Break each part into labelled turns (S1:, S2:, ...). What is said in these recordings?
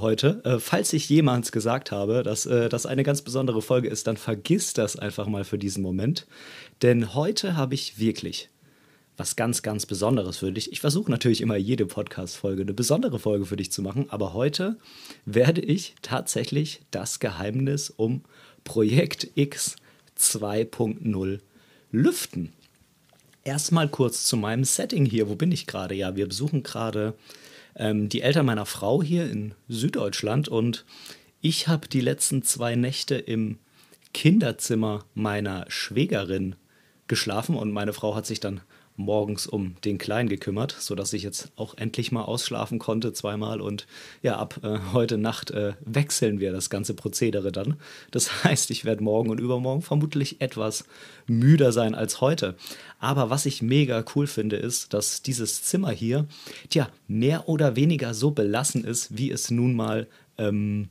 S1: heute. Äh, falls ich jemals gesagt habe, dass äh, das eine ganz besondere Folge ist, dann vergiss das einfach mal für diesen Moment. Denn heute habe ich wirklich was ganz, ganz Besonderes für dich. Ich versuche natürlich immer jede Podcast-Folge eine besondere Folge für dich zu machen, aber heute werde ich tatsächlich das Geheimnis um Projekt X 2.0 lüften. Erstmal kurz zu meinem Setting hier. Wo bin ich gerade? Ja, wir besuchen gerade ähm, die Eltern meiner Frau hier in Süddeutschland und ich habe die letzten zwei Nächte im Kinderzimmer meiner Schwägerin geschlafen und meine Frau hat sich dann morgens um den Kleinen gekümmert, sodass ich jetzt auch endlich mal ausschlafen konnte zweimal. Und ja, ab äh, heute Nacht äh, wechseln wir das ganze Prozedere dann. Das heißt, ich werde morgen und übermorgen vermutlich etwas müder sein als heute. Aber was ich mega cool finde, ist, dass dieses Zimmer hier, tja, mehr oder weniger so belassen ist, wie es nun mal, ähm,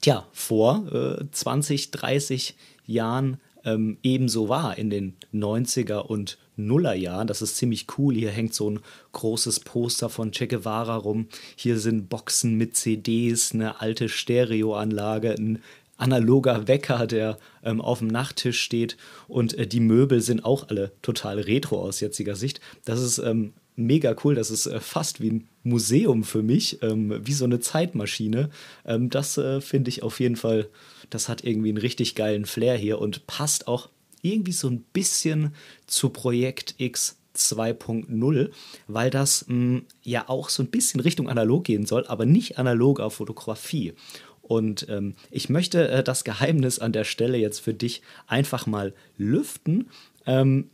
S1: tja, vor äh, 20, 30 Jahren ähm, ebenso war in den 90er und Nullerjahren. Das ist ziemlich cool. Hier hängt so ein großes Poster von Che Guevara rum. Hier sind Boxen mit CDs, eine alte Stereoanlage, ein analoger Wecker, der ähm, auf dem Nachttisch steht. Und äh, die Möbel sind auch alle total retro aus jetziger Sicht. Das ist ähm, mega cool. Das ist äh, fast wie ein Museum für mich, ähm, wie so eine Zeitmaschine. Ähm, das äh, finde ich auf jeden Fall, das hat irgendwie einen richtig geilen Flair hier und passt auch irgendwie so ein bisschen zu Projekt X 2.0, weil das mh, hm, ja auch so ein bisschen Richtung analog gehen soll, aber nicht analoger Fotografie. Und ähm, ich möchte äh, das Geheimnis an der Stelle jetzt für dich einfach mal lüften. Ähm,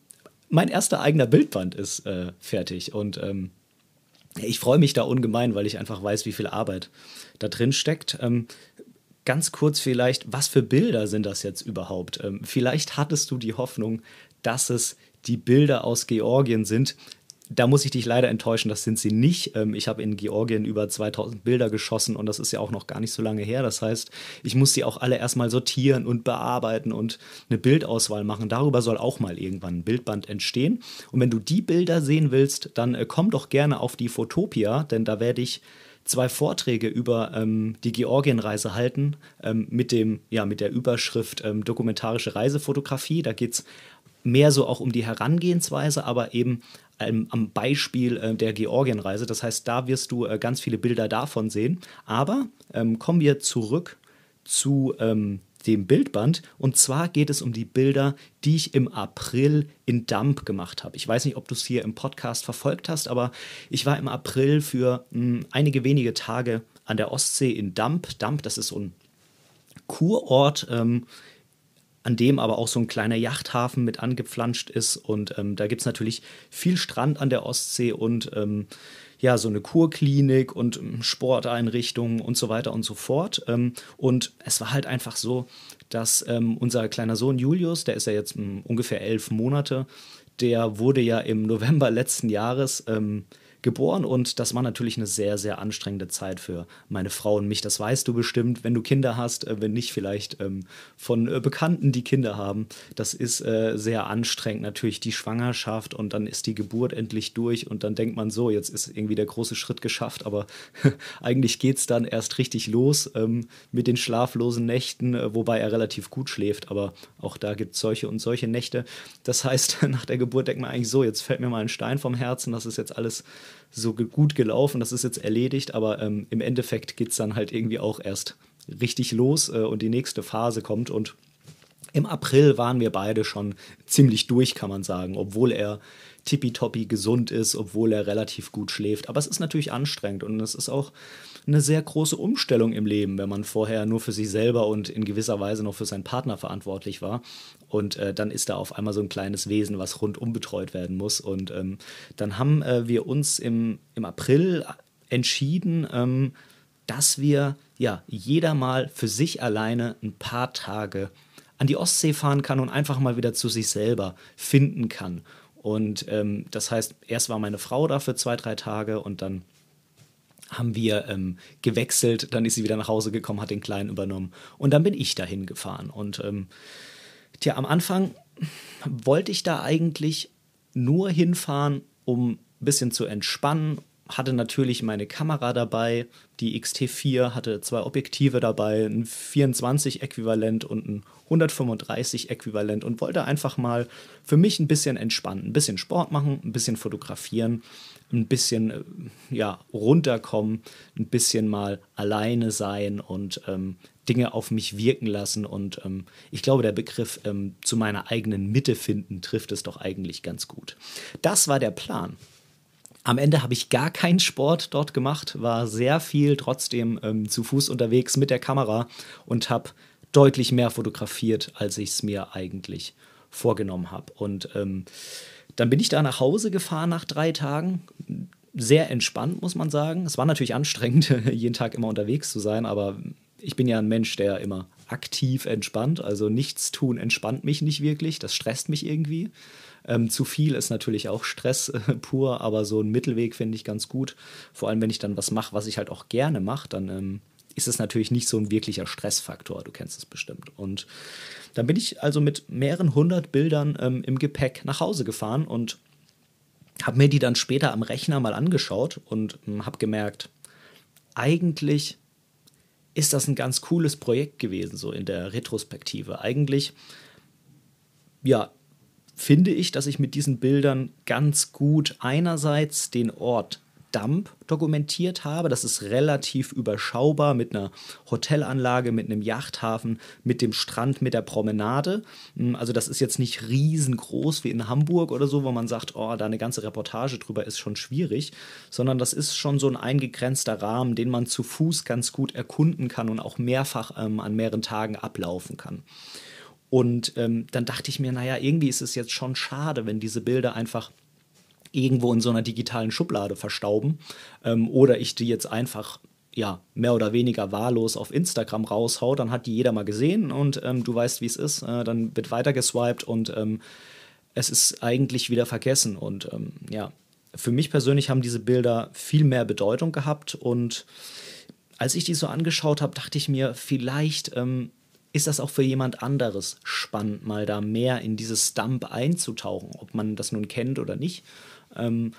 S1: mein erster eigener Bildband ist äh, fertig und ähm, ich freue mich da ungemein, weil ich einfach weiß, wie viel Arbeit da drin steckt. Ähm, ganz kurz vielleicht, was für Bilder sind das jetzt überhaupt? Ähm, vielleicht hattest du die Hoffnung, dass es die Bilder aus Georgien sind. Da muss ich dich leider enttäuschen, das sind sie nicht. Ähm, ich habe in Georgien über 2000 Bilder geschossen und das ist ja auch noch gar nicht so lange her. Das heißt, ich muss sie auch alle erstmal sortieren und bearbeiten und eine Bildauswahl machen. Darüber soll auch mal irgendwann ein Bildband entstehen. Und wenn du die Bilder sehen willst, dann äh, komm doch gerne auf die Fotopia, denn da werde ich zwei Vorträge über ähm, die Georgienreise halten ähm, mit, dem, ja, mit der Überschrift ähm, Dokumentarische Reisefotografie. Da geht es mehr so auch um die Herangehensweise, aber eben ähm, am Beispiel äh, der Georgienreise. Das heißt, da wirst du äh, ganz viele Bilder davon sehen. Aber ähm, kommen wir zurück zu ähm, dem Bildband. Und zwar geht es um die Bilder, die ich im April in Damp gemacht habe. Ich weiß nicht, ob du es hier im Podcast verfolgt hast, aber ich war im April für mh, hm, einige wenige Tage an der Ostsee in Damp. Damp, das ist so ein Kurort, ähm, an dem aber auch so ein kleiner Yachthafen mit angepflanscht ist. Und ähm, da gibt es natürlich viel Strand an der Ostsee und ähm, ja, so eine Kurklinik und ähm, Sporteinrichtungen und so weiter und so fort. Ähm, und es war halt einfach so, dass ähm, unser kleiner Sohn Julius, der ist ja jetzt ungefähr elf Monate, der wurde ja im November letzten Jahres geboren und das war natürlich eine sehr, sehr anstrengende Zeit für meine Frau und mich. Das weißt du bestimmt, wenn du Kinder hast, äh, wenn nicht vielleicht ähm, von äh, Bekannten, die Kinder haben. Das ist äh, sehr anstrengend, natürlich die Schwangerschaft und dann ist die Geburt endlich durch und dann denkt man so, jetzt ist irgendwie der große Schritt geschafft, aber eigentlich geht es dann erst richtig los ähm, mit den schlaflosen Nächten, wobei er relativ gut schläft, aber auch da gibt es solche und solche Nächte. Das heißt, nach der Geburt denkt man eigentlich so, jetzt fällt mir mal ein Stein vom Herzen, das ist jetzt alles so gut gelaufen, das ist jetzt erledigt, aber ähm, im Endeffekt geht es dann halt irgendwie auch erst richtig los äh, und die nächste Phase kommt und im April waren wir beide schon ziemlich durch, kann man sagen, obwohl er tippitoppi gesund ist, obwohl er relativ gut schläft. Aber es ist natürlich anstrengend und es ist auch eine sehr große Umstellung im Leben, wenn man vorher nur für sich selber und in gewisser Weise noch für seinen Partner verantwortlich war. Und äh, dann ist da auf einmal so ein kleines Wesen, was rundum betreut werden muss. Und ähm, dann haben äh, wir uns im, im April entschieden, ähm, dass wir ja jeder mal für sich alleine ein paar Tage an die Ostsee fahren kann und einfach mal wieder zu sich selber finden kann. Und ähm, das heißt, erst war meine Frau da für zwei, drei Tage und dann haben wir ähm, gewechselt, dann ist sie wieder nach Hause gekommen, hat den Kleinen übernommen und dann bin ich dahin gefahren. Und ähm, tja, am Anfang wollte ich da eigentlich nur hinfahren, um ein bisschen zu entspannen hatte natürlich meine Kamera dabei, die XT4 hatte zwei Objektive dabei, ein 24 Äquivalent und ein 135 Äquivalent und wollte einfach mal für mich ein bisschen entspannen, ein bisschen Sport machen, ein bisschen fotografieren, ein bisschen äh, ja, runterkommen, ein bisschen mal alleine sein und ähm, Dinge auf mich wirken lassen. Und ähm, ich glaube, der Begriff ähm, zu meiner eigenen Mitte finden trifft es doch eigentlich ganz gut. Das war der Plan. Am Ende habe ich gar keinen Sport dort gemacht, war sehr viel trotzdem ähm, zu Fuß unterwegs mit der Kamera und habe deutlich mehr fotografiert, als ich es mir eigentlich vorgenommen habe. Und ähm, dann bin ich da nach Hause gefahren nach drei Tagen. Sehr entspannt, muss man sagen. Es war natürlich anstrengend, jeden Tag immer unterwegs zu sein, aber ich bin ja ein Mensch, der immer aktiv entspannt. Also nichts tun entspannt mich nicht wirklich. Das stresst mich irgendwie. Ähm, zu viel ist natürlich auch Stress äh, pur, aber so ein Mittelweg finde ich ganz gut. Vor allem, wenn ich dann was mache, was ich halt auch gerne mache, dann ähm, ist es natürlich nicht so ein wirklicher Stressfaktor. Du kennst es bestimmt. Und dann bin ich also mit mehreren hundert Bildern ähm, im Gepäck nach Hause gefahren und habe mir die dann später am Rechner mal angeschaut und ähm, habe gemerkt, eigentlich ist das ein ganz cooles Projekt gewesen, so in der Retrospektive. Eigentlich, ja, finde ich, dass ich mit diesen Bildern ganz gut einerseits den Ort Dump dokumentiert habe. Das ist relativ überschaubar mit einer Hotelanlage, mit einem Yachthafen, mit dem Strand, mit der Promenade. Hm, also das ist jetzt nicht riesengroß wie in Hamburg oder so, wo man sagt, oh, da eine ganze Reportage drüber ist schon schwierig, sondern das ist schon so ein eingegrenzter Rahmen, den man zu Fuß ganz gut erkunden kann und auch mehrfach ähm, an mehreren Tagen ablaufen kann. Und ähm, dann dachte ich mir, naja, irgendwie ist es jetzt schon schade, wenn diese Bilder einfach irgendwo in so einer digitalen Schublade verstauben ähm, oder ich die jetzt einfach ja, mehr oder weniger wahllos auf Instagram raushau, dann hat die jeder mal gesehen und ähm, du weißt, wie es ist. Äh, dann wird weiter geswiped und ähm, es ist eigentlich wieder vergessen. Und ähm, ja, für mich persönlich haben diese Bilder viel mehr Bedeutung gehabt. Und als ich die so angeschaut habe, dachte ich mir, vielleicht ähm, ist das auch für jemand anderes spannend, mal da mehr in dieses Stump einzutauchen, ob man das nun kennt oder nicht. Ähm,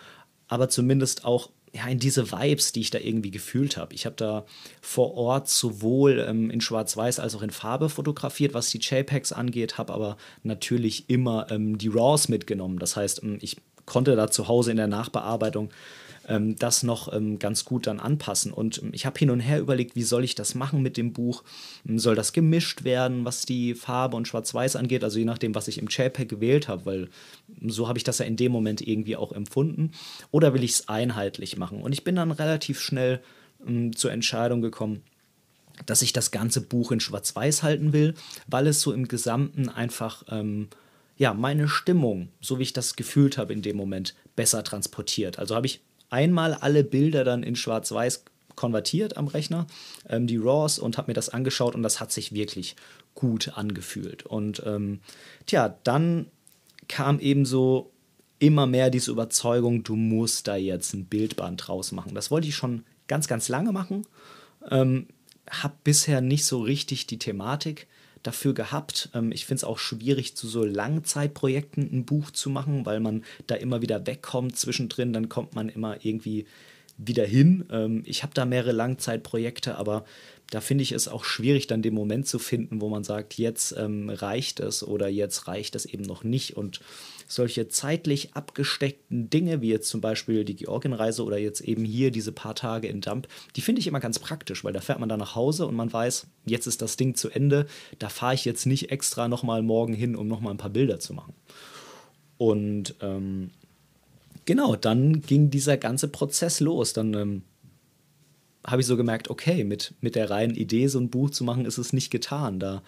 S1: aber zumindest auch ja, in diese Vibes, die ich da irgendwie gefühlt habe. Ich habe da vor Ort sowohl ähm, in Schwarz-Weiß als auch in Farbe fotografiert, was die JPEGs angeht, habe aber natürlich immer ähm, die RAWs mitgenommen. Das heißt, ähm, ich konnte da zu Hause in der Nachbearbeitung ähm, das noch ähm, ganz gut dann anpassen. Und ähm, ich habe hin und her überlegt, wie soll ich das machen mit dem Buch? Ähm, soll das gemischt werden, was die Farbe und Schwarz-Weiß angeht? Also je nachdem, was ich im JPEG gewählt habe, weil ähm, so habe ich das ja in dem Moment irgendwie auch empfunden. Oder will ich es einheitlich machen? Und ich bin dann relativ schnell ähm, zur Entscheidung gekommen, dass ich das ganze Buch in Schwarz-Weiß halten will, weil es so im Gesamten einfach ähm, ja meine Stimmung, so wie ich das gefühlt habe in dem Moment, besser transportiert. Also habe ich einmal alle Bilder dann in Schwarz-Weiß konvertiert am Rechner, ähm, die RAWs, und habe mir das angeschaut und das hat sich wirklich gut angefühlt. Und ähm, tja, dann kam eben so immer mehr diese Überzeugung, du musst da jetzt ein Bildband draus machen. Das wollte ich schon ganz, ganz lange machen. Ähm, habe bisher nicht so richtig die Thematik dafür gehabt. Ähm, ich finde es auch schwierig, zu so Langzeitprojekten ein Buch zu machen, weil man da immer wieder wegkommt zwischendrin. Dann kommt man immer irgendwie wieder hin. Ähm, ich habe da mehrere Langzeitprojekte, aber da finde ich es auch schwierig, dann den Moment zu finden, wo man sagt, jetzt ähm, reicht es oder jetzt reicht es eben noch nicht. Und solche zeitlich abgesteckten Dinge, wie jetzt zum Beispiel die Georgienreise oder jetzt eben hier diese paar Tage in Dump, die finde ich immer ganz praktisch, weil da fährt man dann nach Hause und man weiß, jetzt ist das Ding zu Ende, da fahre ich jetzt nicht extra nochmal morgen hin, um nochmal ein paar Bilder zu machen. Und ähm, genau, dann ging dieser ganze Prozess los. Dann ähm, habe ich so gemerkt, okay, mit, mit der reinen Idee, so ein Buch zu machen, ist es nicht getan. Da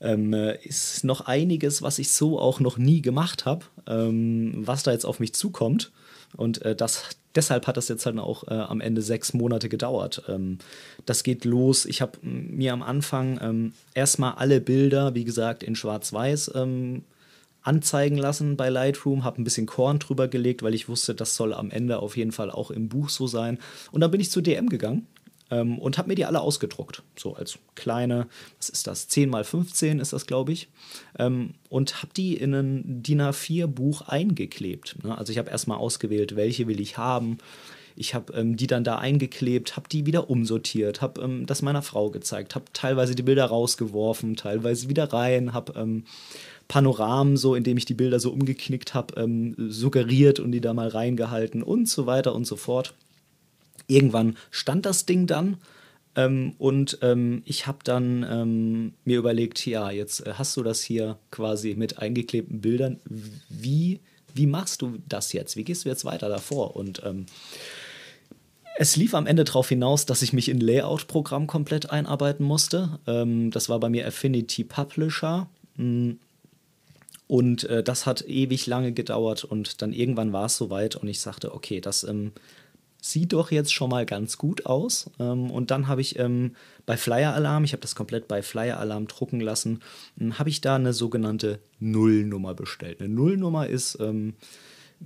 S1: ähm, ist noch einiges, was ich so auch noch nie gemacht habe, ähm, was da jetzt auf mich zukommt. Und äh, das, deshalb hat das jetzt halt auch äh, am Ende sechs Monate gedauert. Ähm, das geht los. Ich habe mir am Anfang ähm, erstmal alle Bilder, wie gesagt, in Schwarz-Weiß ähm, anzeigen lassen bei Lightroom, habe ein bisschen Korn drüber gelegt, weil ich wusste, das soll am Ende auf jeden Fall auch im Buch so sein. Und dann bin ich zu DM gegangen ähm, und habe mir die alle ausgedruckt. So als kleine, was ist das? 10 mal 15 ist das, glaube ich. Ähm, und habe die in ein DIN A4-Buch eingeklebt. Ne? Also ich habe erstmal ausgewählt, welche will ich haben. Ich habe ähm, die dann da eingeklebt, habe die wieder umsortiert, habe ähm, das meiner Frau gezeigt, habe teilweise die Bilder rausgeworfen, teilweise wieder rein, habe ähm, Panoramen, so indem ich die Bilder so umgeknickt habe, ähm, suggeriert und die da mal reingehalten und so weiter und so fort. Irgendwann stand das Ding dann ähm, und ähm, ich habe dann ähm, mir überlegt, ja, jetzt äh, hast du das hier quasi mit eingeklebten Bildern. Wie, wie machst du das jetzt? Wie gehst du jetzt weiter davor? Und ähm, es lief am Ende darauf hinaus, dass ich mich in Layout-Programm komplett einarbeiten musste. Ähm, das war bei mir Affinity Publisher. Und äh, das hat ewig lange gedauert und dann irgendwann war es soweit und ich sagte, okay, das ähm, sieht doch jetzt schon mal ganz gut aus. Ähm, und dann habe ich ähm, bei Flyer Alarm, ich habe das komplett bei Flyer Alarm drucken lassen, ähm, habe ich da eine sogenannte Nullnummer bestellt. Eine Nullnummer ist ähm,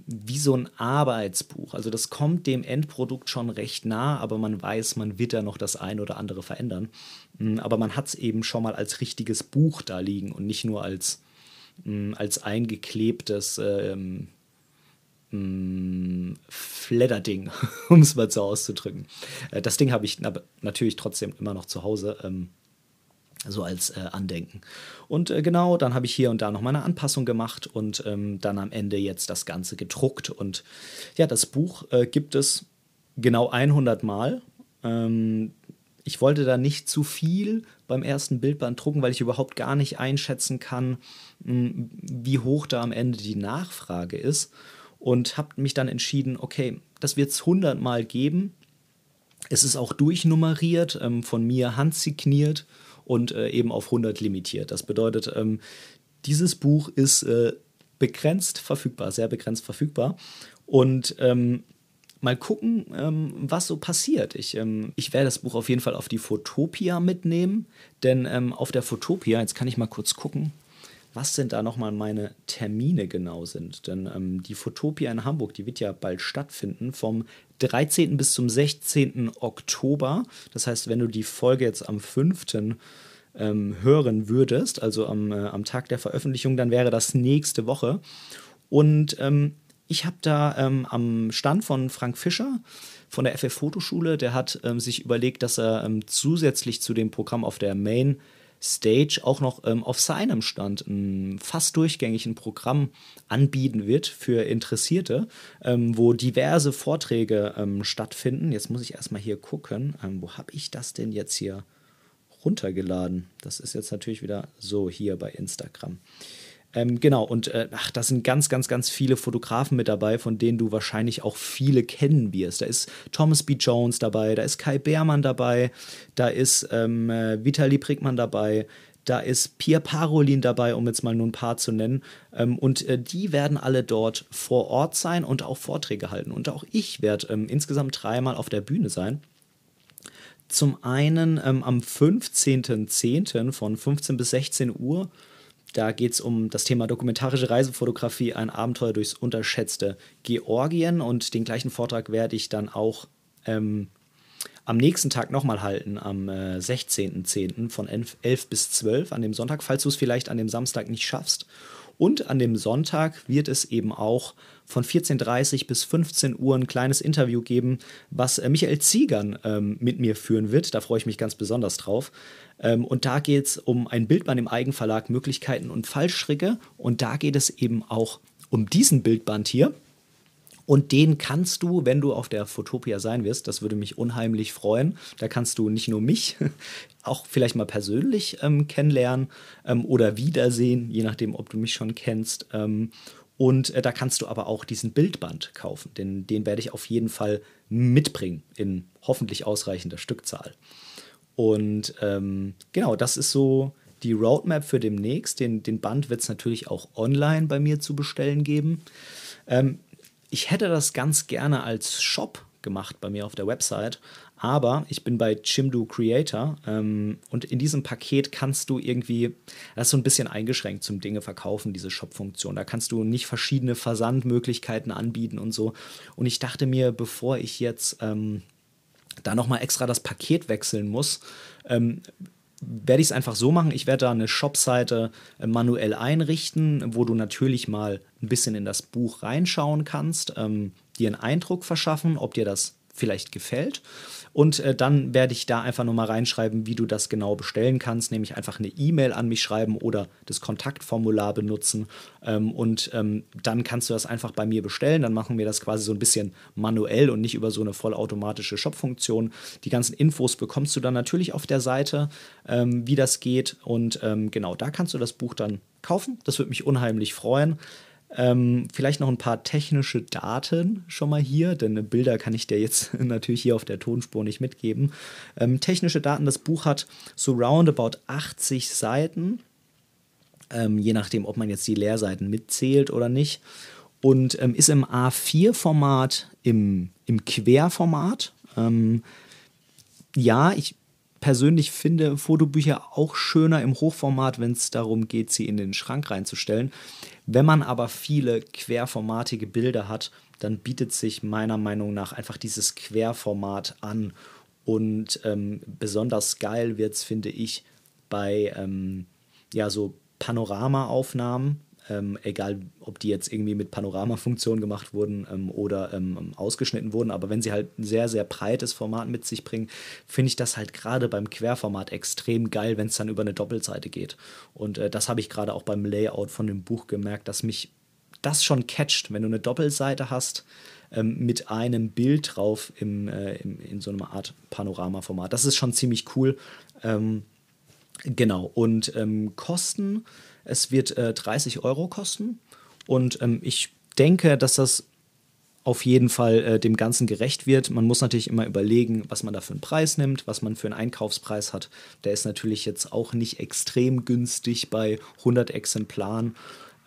S1: wie so ein Arbeitsbuch. Also das kommt dem Endprodukt schon recht nah, aber man weiß, man wird da noch das ein oder andere verändern. Mm, aber man hat es eben schon mal als richtiges Buch da liegen und nicht nur als, mm, als eingeklebtes ähm, Mm, Fledderding, um es mal so auszudrücken. Äh, das Ding habe ich natürlich trotzdem immer noch zu Hause, ähm, so als äh, Andenken. Und äh, genau, dann habe ich hier und da noch mal eine Anpassung gemacht und ähm, dann am Ende jetzt das Ganze gedruckt. Und ja, das Buch äh, gibt es genau 100 Mal. Ähm, ich wollte da nicht zu viel beim ersten Bildband drucken, weil ich überhaupt gar nicht einschätzen kann, mh, mm, wie hoch da am Ende die Nachfrage ist und habe mich dann entschieden, okay, das wird es 100 Mal geben. Es ist auch durchnummeriert, ähm, von mir handsigniert und äh, eben auf 100 limitiert. Das bedeutet, ähm, dieses Buch ist äh, begrenzt verfügbar, sehr begrenzt verfügbar. Und ähm, mal gucken, ähm, was so passiert. Ich, ähm, ich werde das Buch auf jeden Fall auf die Fotopia mitnehmen, denn ähm, auf der Fotopia, jetzt kann ich mal kurz gucken, was denn da nochmal meine Termine genau sind. Denn ähm, die Fotopia in Hamburg, die wird ja bald stattfinden, vom 13. bis zum 16. Oktober. Das heißt, wenn du die Folge jetzt am 5. Ähm, hören würdest, also am, äh, am Tag der Veröffentlichung, dann wäre das nächste Woche. Und ähm, ich habe da ähm, am Stand von Frank Fischer von der FF Fotoschule, der hat ähm, sich überlegt, dass er ähm, zusätzlich zu dem Programm auf der Main Stage auch noch ähm, auf seinem Stand ein fast durchgängig ein Programm anbieten wird für Interessierte, ähm, wo diverse Vorträge ähm, stattfinden. Jetzt muss ich erstmal hier gucken, wo habe ich das denn jetzt hier runtergeladen? Das ist jetzt natürlich wieder so hier bei Instagram. Ähm, genau, und äh, ach, da sind ganz, ganz, ganz viele Fotografen mit dabei, von denen du wahrscheinlich auch viele kennen wirst. Da ist Thomas B. Jones dabei, da ist Kai Beermann dabei, da ist ähm, äh, Vitali Prickmann dabei, da ist Pierre Parolin dabei, um jetzt mal nur ein paar zu nennen. Ähm, und äh, die werden alle dort vor Ort sein und auch Vorträge halten. Und auch ich werde ähm, insgesamt dreimal auf der Bühne sein. Zum einen ähm, am 15.10. von 15 bis 16 Uhr da geht es um das Thema dokumentarische Reisefotografie, ein Abenteuer durchs unterschätzte Georgien. Und den gleichen Vortrag werde ich dann auch ähm, am nächsten Tag nochmal halten, am äh, 16.10. von 11, 11 bis 12 an dem Sonntag, falls du es vielleicht an dem Samstag nicht schaffst. Und an dem Sonntag wird es eben auch von 14.30 bis 15 Uhr ein kleines Interview geben, was äh, Michael Ziegern ähm, mit mir führen wird. Da freue ich mich ganz besonders drauf. Ähm, und da geht es um ein Bildband im Eigenverlag, Möglichkeiten und Fallstricke. Und da geht es eben auch um diesen Bildband hier. Und den kannst du, wenn du auf der Fotopia sein wirst, das würde mich unheimlich freuen. Da kannst du nicht nur mich, auch vielleicht mal persönlich ähm, kennenlernen ähm, oder wiedersehen, je nachdem, ob du mich schon kennst. Ähm, und äh, da kannst du aber auch diesen Bildband kaufen, denn den werde ich auf jeden Fall mitbringen in hoffentlich ausreichender Stückzahl. Und ähm, genau, das ist so die Roadmap für demnächst. Den, den Band wird es natürlich auch online bei mir zu bestellen geben. Ähm, ich hätte das ganz gerne als Shop gemacht bei mir auf der Website, aber ich bin bei Chimdo Creator ähm, und in diesem Paket kannst du irgendwie, das ist so ein bisschen eingeschränkt zum Dinge verkaufen, diese Shop-Funktion. Da kannst du nicht verschiedene Versandmöglichkeiten anbieten und so. Und ich dachte mir, bevor ich jetzt ähm, da nochmal extra das Paket wechseln muss, ähm, werde ich es einfach so machen. Ich werde da eine Shop-Seite äh, manuell einrichten, wo du natürlich mal ein bisschen in das Buch reinschauen kannst, ähm, dir einen Eindruck verschaffen, ob dir das vielleicht gefällt. Und äh, dann werde ich da einfach nochmal reinschreiben, wie du das genau bestellen kannst, nämlich einfach eine E-Mail an mich schreiben oder das Kontaktformular benutzen. Ähm, und ähm, dann kannst du das einfach bei mir bestellen. Dann machen wir das quasi so ein bisschen manuell und nicht über so eine vollautomatische Shop-Funktion. Die ganzen Infos bekommst du dann natürlich auf der Seite, ähm, wie das geht. Und ähm, genau, da kannst du das Buch dann kaufen. Das würde mich unheimlich freuen. Ähm, vielleicht noch ein paar technische Daten schon mal hier, denn Bilder kann ich dir jetzt natürlich hier auf der Tonspur nicht mitgeben. Ähm, technische Daten, das Buch hat so roundabout 80 Seiten, ähm, je nachdem, ob man jetzt die Leerseiten mitzählt oder nicht. Und ähm, ist im A4-Format, im, im Querformat. Ähm, ja, ich persönlich finde Fotobücher auch schöner im Hochformat, wenn es darum geht, sie in den Schrank reinzustellen. Wenn man aber viele querformatige Bilder hat, dann bietet sich meiner Meinung nach einfach dieses Querformat an. Und ähm, besonders geil wird es, finde ich, bei ähm, ja, so Panoramaaufnahmen, ähm, egal ob die jetzt irgendwie mit Panoramafunktion gemacht wurden ähm, oder ähm, ausgeschnitten wurden, aber wenn sie halt ein sehr, sehr breites Format mit sich bringen, finde ich das halt gerade beim Querformat extrem geil, wenn es dann über eine Doppelseite geht. Und äh, das habe ich gerade auch beim Layout von dem Buch gemerkt, dass mich das schon catcht, wenn du eine Doppelseite hast ähm, mit einem Bild drauf im, äh, im, in so einer Art Panoramaformat. Das ist schon ziemlich cool. Ähm, genau, und ähm, Kosten es wird äh, 30 Euro kosten und ähm, ich denke, dass das auf jeden Fall äh, dem Ganzen gerecht wird. Man muss natürlich immer überlegen, was man da für einen Preis nimmt, was man für einen Einkaufspreis hat. Der ist natürlich jetzt auch nicht extrem günstig bei 100 Exemplaren.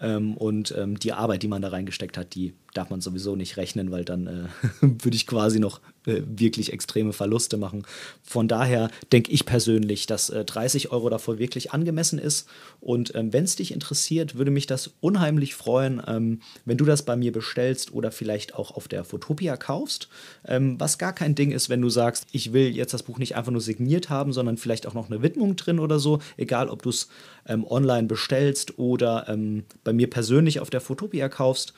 S1: Ähm, und ähm, die Arbeit, die man da reingesteckt hat, die darf man sowieso nicht rechnen, weil dann äh, würde ich quasi noch äh, wirklich extreme Verluste machen. Von daher denke ich persönlich, dass äh, 30 Euro davor wirklich angemessen ist. Und ähm, wenn es dich interessiert, würde mich das unheimlich freuen, ähm, wenn du das bei mir bestellst oder vielleicht auch auf der Fotopia kaufst. Ähm, was gar kein Ding ist, wenn du sagst, ich will jetzt das Buch nicht einfach nur signiert haben, sondern vielleicht auch noch eine Widmung drin oder so. Egal, ob du es ähm, online bestellst oder ähm, bei mir persönlich auf der Fotopia kaufst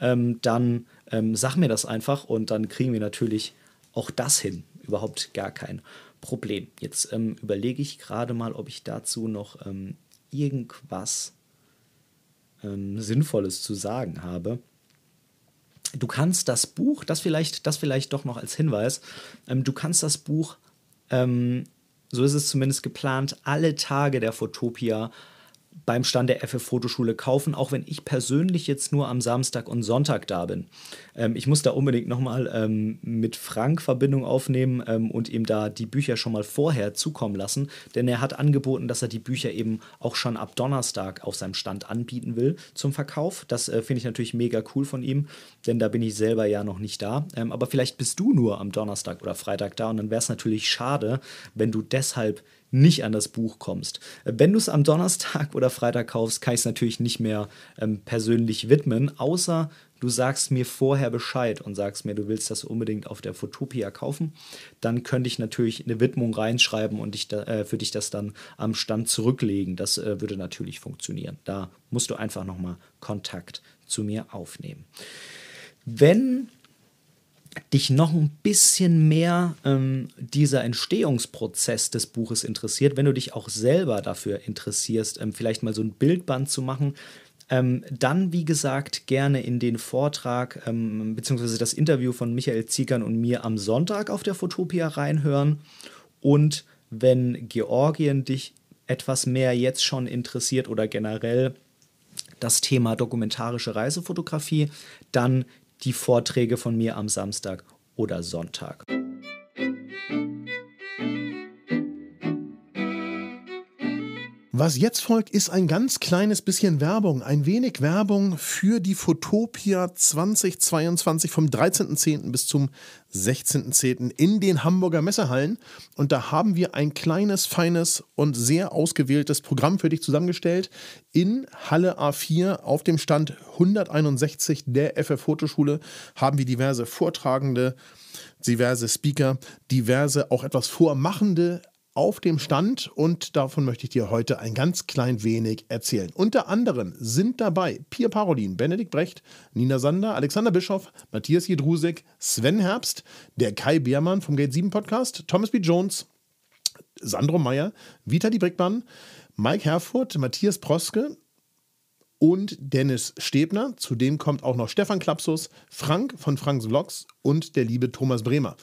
S1: ähm, dann ähm, sag mir das einfach und dann kriegen wir natürlich auch das hin. Überhaupt gar kein Problem. Jetzt ähm, überlege ich gerade mal, ob ich dazu noch ähm, irgendwas ähm, Sinnvolles zu sagen habe. Du kannst das Buch, das vielleicht, das vielleicht doch noch als Hinweis, ähm, du kannst das Buch, so ist es zumindest geplant, alle Tage der Fotopia beim Stand der FF Fotoschule kaufen, auch wenn ich persönlich jetzt nur am Samstag und Sonntag da bin. Ähm, ich muss da unbedingt nochmal ähm, mit Frank Verbindung aufnehmen ähm, und ihm da die Bücher schon mal vorher zukommen lassen, denn er hat angeboten, dass er die Bücher eben auch schon ab Donnerstag auf seinem Stand anbieten will zum Verkauf. Das äh, finde ich natürlich mega cool von ihm, denn da bin ich selber ja noch nicht da. Ähm, aber vielleicht bist du nur am Donnerstag oder Freitag da und dann wäre es natürlich schade, wenn du deshalb nicht an das Buch kommst. Wenn du es am Donnerstag oder Freitag kaufst, kann ich es natürlich nicht mehr ähm, persönlich widmen, außer du sagst mir vorher Bescheid und sagst mir, du willst das unbedingt auf der Fotopia kaufen, dann könnte ich natürlich eine Widmung reinschreiben und dich da, äh, für dich das dann am Stand zurücklegen. Das äh, würde natürlich funktionieren. Da musst du einfach nochmal Kontakt zu mir aufnehmen. Wenn dich noch ein bisschen mehr ähm, dieser Entstehungsprozess des Buches interessiert, wenn du dich auch selber dafür interessierst, ähm, vielleicht mal so ein Bildband zu machen, ähm, dann, wie gesagt, gerne in den Vortrag ähm, bzw. das Interview von Michael Ziegern und mir am Sonntag auf der Fotopia reinhören. Und wenn Georgien dich etwas mehr jetzt schon interessiert oder generell das Thema dokumentarische Reisefotografie, dann die Vorträge von mir am Samstag oder Sonntag.
S2: Was jetzt folgt, ist ein ganz kleines bisschen Werbung, ein wenig Werbung für die Fotopia 2022 vom 13.10. bis zum 16.10. in den Hamburger Messehallen. Und da haben wir ein kleines, feines und sehr ausgewähltes Programm für dich zusammengestellt. In Halle A4 auf dem Stand 161 der FF Fotoschule haben wir diverse Vortragende, diverse Speaker, diverse auch etwas Vormachende auf dem Stand und davon möchte ich dir heute ein ganz klein wenig erzählen. Unter anderem sind dabei Pia Parolin, Benedikt Brecht, Nina Sander, Alexander Bischoff, Matthias Jedrusek, Sven Herbst, der Kai Beermann vom Gate 7 Podcast, Thomas B. Jones, Sandro Meyer, Vitali Brickmann, Mike Herfurth, Matthias Proske, und Dennis Stebner. Zudem kommt auch noch Stefan Klapsus, Frank von Franks Vlogs und der liebe Thomas Bremer.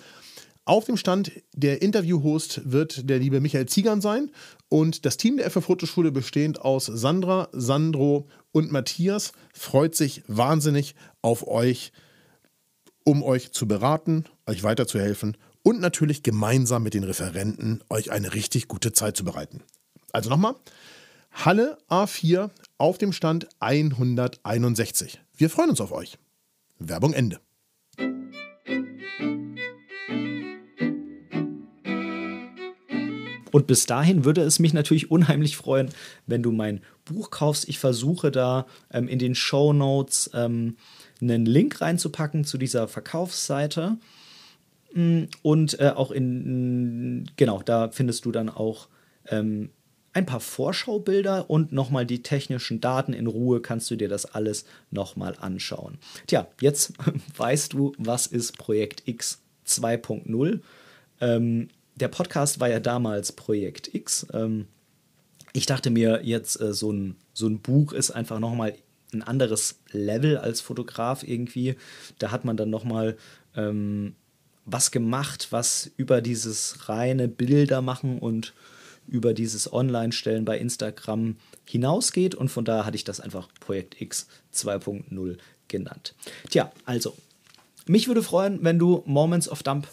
S2: Auf dem Stand der Interviewhost wird der liebe Michael Ziegern sein und das Team der FF Fotoschule bestehend aus Sandra, Sandro und Matthias freut sich wahnsinnig auf euch, um euch zu beraten, euch weiterzuhelfen und natürlich gemeinsam mit den Referenten euch eine richtig gute Zeit zu bereiten. Also nochmal, Halle A4 auf dem Stand 161. Wir freuen uns auf euch. Werbung Ende.
S1: Und bis dahin würde es mich natürlich unheimlich freuen, wenn du mein Buch kaufst. Ich versuche da ähm, in den Show Notes ähm, einen Link reinzupacken zu dieser Verkaufsseite. Mm, und äh, auch in, genau, da findest du dann auch ähm, ein paar Vorschaubilder und nochmal die technischen Daten in Ruhe kannst du dir das alles nochmal anschauen. Tja, jetzt weißt du, was ist Projekt X 2.0. Ähm, der Podcast war ja damals Projekt X. Ähm, ich dachte mir jetzt, äh, so, ein, so ein Buch ist einfach nochmal ein anderes Level als Fotograf irgendwie. Da hat man dann nochmal ähm, was gemacht, was über dieses reine Bilder machen und über dieses Online-Stellen bei Instagram hinausgeht. Und von daher hatte ich das einfach Projekt X 2.0 genannt. Tja, also, mich würde freuen, wenn du Moments of Dump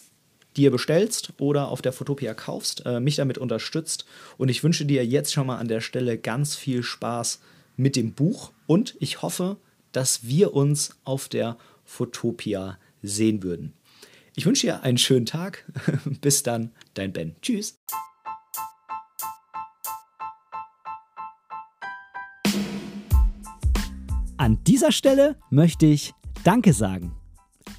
S1: dir bestellst oder auf der Fotopia kaufst, äh, mich damit unterstützt. Und ich wünsche dir jetzt schon mal an der Stelle ganz viel Spaß mit dem Buch und ich hoffe, dass wir uns auf der Fotopia sehen würden. Ich wünsche dir einen schönen Tag. Bis dann, dein Ben. Tschüss.
S3: An dieser Stelle möchte ich Danke sagen.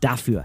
S3: dafür.